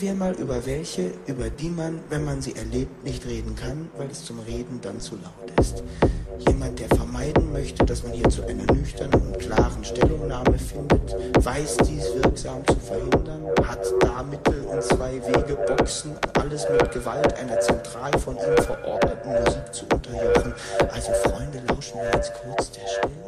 reden wir mal über welche, über die man, wenn man sie erlebt, nicht reden kann, weil es zum Reden dann zu laut ist. Jemand, der vermeiden möchte, dass man hierzu eine nüchterne und klaren Stellungnahme findet, weiß dies wirksam zu verhindern, hat da Mittel und zwei Wege Boxen, alles mit Gewalt einer zentral von ihm verordneten Musik zu unterjochen. Also Freunde, lauschen wir jetzt kurz der Stille.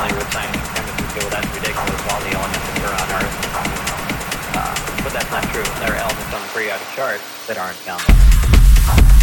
Familiar with science and chemistry say, well, that's ridiculous, all the elements occur on Earth. Uh, but that's not true. There are elements on the periodic chart that aren't found.